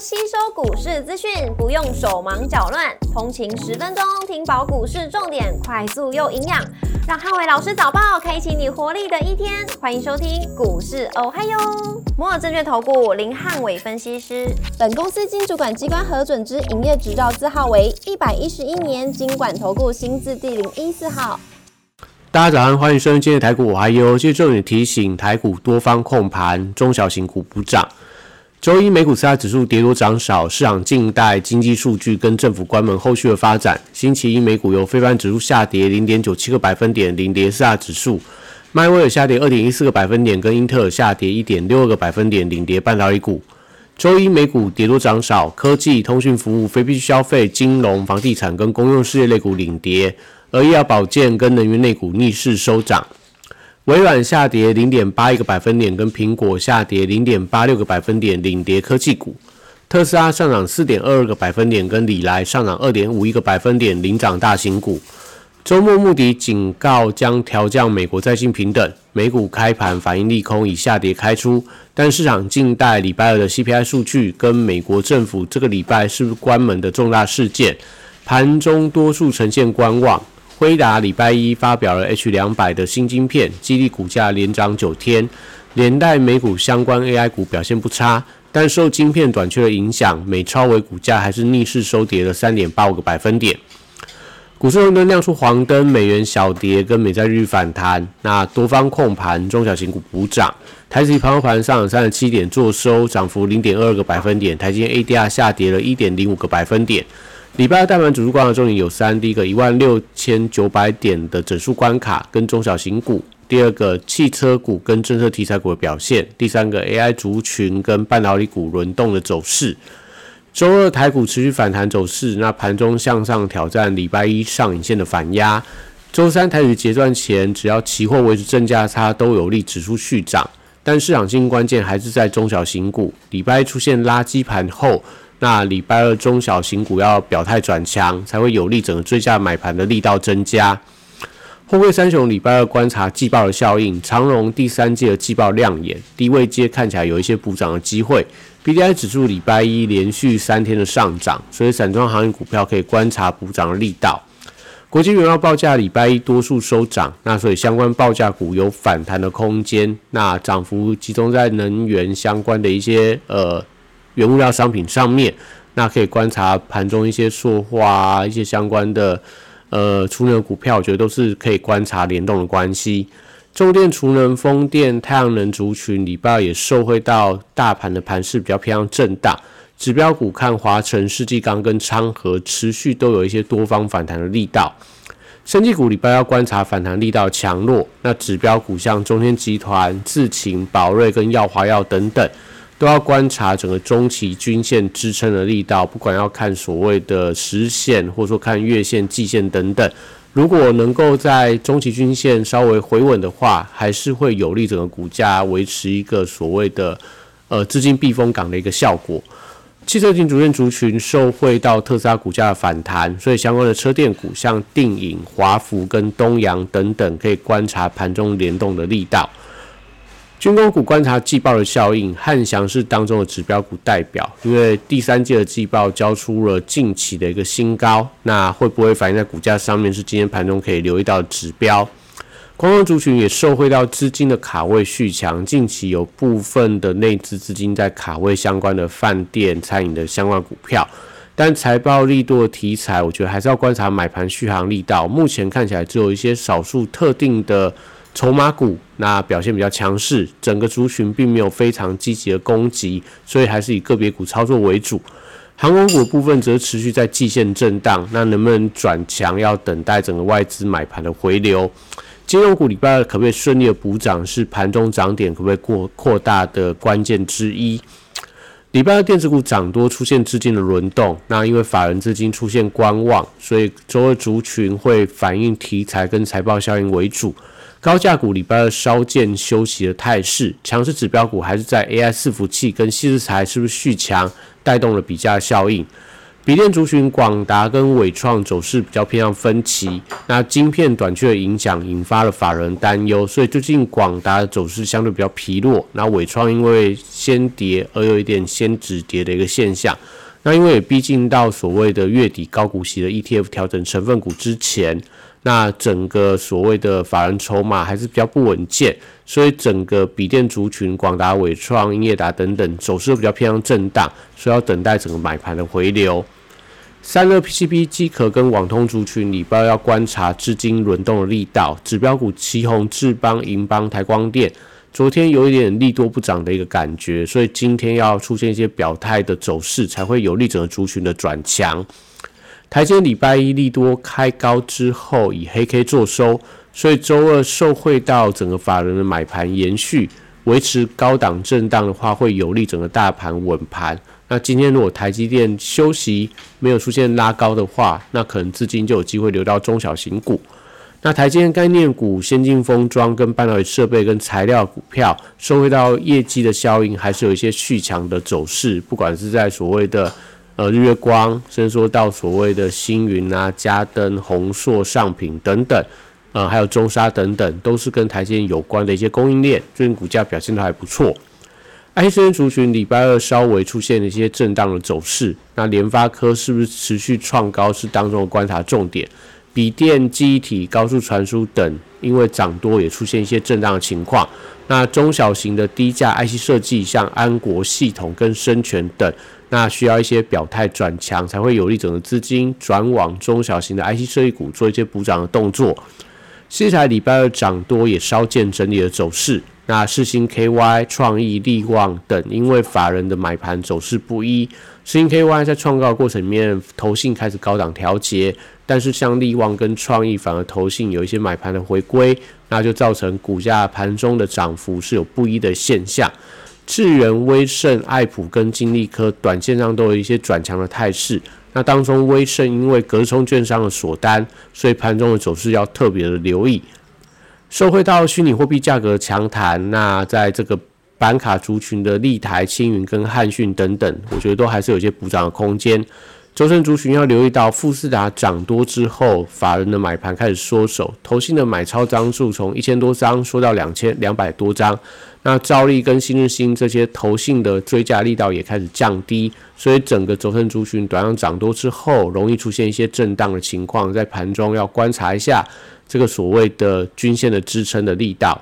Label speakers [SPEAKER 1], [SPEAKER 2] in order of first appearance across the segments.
[SPEAKER 1] 吸收股市资讯，不用手忙脚乱，通勤十分钟听饱股市重点，快速又营养，让汉伟老师早报开启你活力的一天。欢迎收听股市哦嗨哟，摩尔证券投顾林汉伟分析师，本公司经主管机关核准之营业执照字号为一百一十一年经管投顾新字第零一四号。
[SPEAKER 2] 大家早上，欢迎收听今天的台股我还有，接重点提醒，台股多方控盘，中小型股补涨。周一美股四大指数跌多涨少，市场静待经济数据跟政府关门后续的发展。星期一美股由非凡指数下跌零点九七个百分点，领跌四大指数；迈威尔下跌二点一四个百分点，跟英特尔下跌一点六二个百分点，领跌半导体股。周一美股跌多涨少，科技、通讯服务、非必需消费、金融、房地产跟公用事业类股领跌，而医药保健跟能源类股逆势收涨。微软下跌零点八一个百分点，跟苹果下跌零点八六个百分点，领跌科技股。特斯拉上涨四点二二个百分点，跟里来上涨二点五一个百分点，领涨大型股。周末穆迪警告将调降美国债信平等，美股开盘反应利空，以下跌开出，但市场静待礼拜二的 CPI 数据跟美国政府这个礼拜是不是关门的重大事件，盘中多数呈现观望。辉达礼拜一发表了 H 两百的新晶片，激励股价连涨九天，连带美股相关 AI 股表现不差，但受晶片短缺的影响，美超微股价还是逆势收跌了三点八五个百分点。股市红灯亮出黄灯，美元小跌跟美债日反弹，那多方控盘，中小型股补涨。台积盘后盘上涨三十七点，做收涨幅零点二个百分点，台积 ADR 下跌了一点零五个百分点。礼拜二大盘指数关的重点有三：第一个一万六千九百点的整数关卡跟中小型股；第二个汽车股跟政策题材股的表现；第三个 AI 族群跟半导体股轮动的走势。周二台股持续反弹走势，那盘中向上挑战礼拜一上影线的反压。周三台股结算前，只要期货维持正价差，都有利指数续涨。但市场性关键还是在中小型股。礼拜一出现垃圾盘后。那礼拜二中小型股要表态转强，才会有利整个追加买盘的力道增加。后贵三雄礼拜二观察季报的效应，长荣第三季的季报亮眼，低位接看起来有一些补涨的机会。B D I 指数礼拜一连续三天的上涨，所以散装航运股票可以观察补涨的力道。国际原料报价礼拜一多数收涨，那所以相关报价股有反弹的空间。那涨幅集中在能源相关的一些呃。原物料商品上面，那可以观察盘中一些塑化、一些相关的呃储能股票，我觉得都是可以观察联动的关系。中电、储能、风电、太阳能族群礼拜二也受惠到大盘的盘势比较偏向震荡。指标股看华晨、世纪钢跟昌河持续都有一些多方反弹的力道。升绩股礼拜要观察反弹力道强弱。那指标股像中天集团、智勤、宝瑞跟耀华药等等。都要观察整个中期均线支撑的力道，不管要看所谓的实线，或者说看月线、季线等等。如果能够在中期均线稍微回稳的话，还是会有利整个股价维持一个所谓的呃资金避风港的一个效果。汽车型主线族群受惠到特斯拉股价的反弹，所以相关的车电股像定影、华福跟东阳等等，可以观察盘中联动的力道。军工股观察季报的效应，汉翔是当中的指标股代表，因为第三季的季报交出了近期的一个新高，那会不会反映在股价上面？是今天盘中可以留意到的指标。观光族群也受惠到资金的卡位续强，近期有部分的内资资金在卡位相关的饭店、餐饮的相关股票，但财报力度的题材，我觉得还是要观察买盘续航力道。目前看起来只有一些少数特定的。筹码股那表现比较强势，整个族群并没有非常积极的攻击，所以还是以个别股操作为主。航空股部分则持续在季线震荡，那能不能转强，要等待整个外资买盘的回流。金融股礼拜二可不可以顺利的补涨，是盘中涨点可不可以过扩大的关键之一。礼拜二电子股涨多，出现资金的轮动，那因为法人资金出现观望，所以周二族群会反映题材跟财报效应为主。高价股礼拜二稍见休息的态势，强势指标股还是在 AI 伺服器跟细制材是不是续强带动了比价效应？笔电族群广达跟伟创走势比较偏向分歧，那晶片短缺的影响引发了法人担忧，所以最近广达的走势相对比较疲弱。那伟创因为先跌而有一点先止跌的一个现象。那因为也逼近到所谓的月底高股息的 ETF 调整成分股之前，那整个所谓的法人筹码还是比较不稳健，所以整个笔电族群广达、伟创、英业达等等走势都比较偏向震荡，所以要等待整个买盘的回流。散热 PCB 机壳跟网通族群里边要观察资金轮动的力道，指标股旗宏、智邦、银邦、台光电，昨天有一点利多不涨的一个感觉，所以今天要出现一些表态的走势，才会有利整个族群的转强。台阶礼拜一利多开高之后以黑 K 做收，所以周二受惠到整个法人的买盘延续，维持高档震荡的话，会有利整个大盘稳盘。那今天如果台积电休息没有出现拉高的话，那可能资金就有机会流到中小型股。那台积电概念股、先进封装跟半导体设备跟材料股票，收回到业绩的效应，还是有一些续强的走势。不管是在所谓的呃日月光，甚至说到所谓的星云啊、嘉登、宏硕、上品等等，呃，还有中沙等等，都是跟台积电有关的一些供应链，最近股价表现都还不错。I C N 族群礼拜二稍微出现了一些震荡的走势，那联发科是不是持续创高是当中的观察重点。笔电、记忆体、高速传输等，因为涨多也出现一些震荡的情况。那中小型的低价 I C 设计，像安国系统跟深全等，那需要一些表态转强，才会有利整个资金转往中小型的 I C 设计股做一些补涨的动作。西台礼拜二涨多也稍见整理的走势。那世星 KY、创意、力旺等，因为法人的买盘走势不一，世星 KY 在创高过程里面，投信开始高档调节，但是像力旺跟创意反而投信有一些买盘的回归，那就造成股价盘中的涨幅是有不一的现象。智源、威盛、爱普跟金利科短线上都有一些转强的态势，那当中威盛因为隔冲券商的锁单，所以盘中的走势要特别的留意。受惠到虚拟货币价格强弹，那在这个板卡族群的立台、青云跟汉讯等等，我觉得都还是有些补涨的空间。周深族群要留意到富士达涨多之后，法人的买盘开始缩手，投信的买超张数从一千多张缩到两千两百多张。那兆利跟新日新这些投信的追加力道也开始降低，所以整个轴承族群短量涨多之后，容易出现一些震荡的情况，在盘中要观察一下这个所谓的均线的支撑的力道。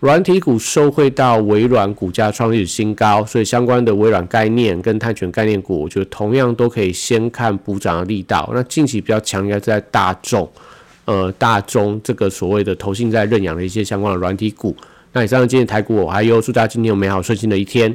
[SPEAKER 2] 软体股受惠到微软股价创历史新高，所以相关的微软概念跟碳权概念股，我觉得同样都可以先看补涨的力道。那近期比较强应该在大众，呃，大中这个所谓的投信在认养的一些相关的软体股。那以上今天台股，我还有祝大家今天有美好顺心的一天。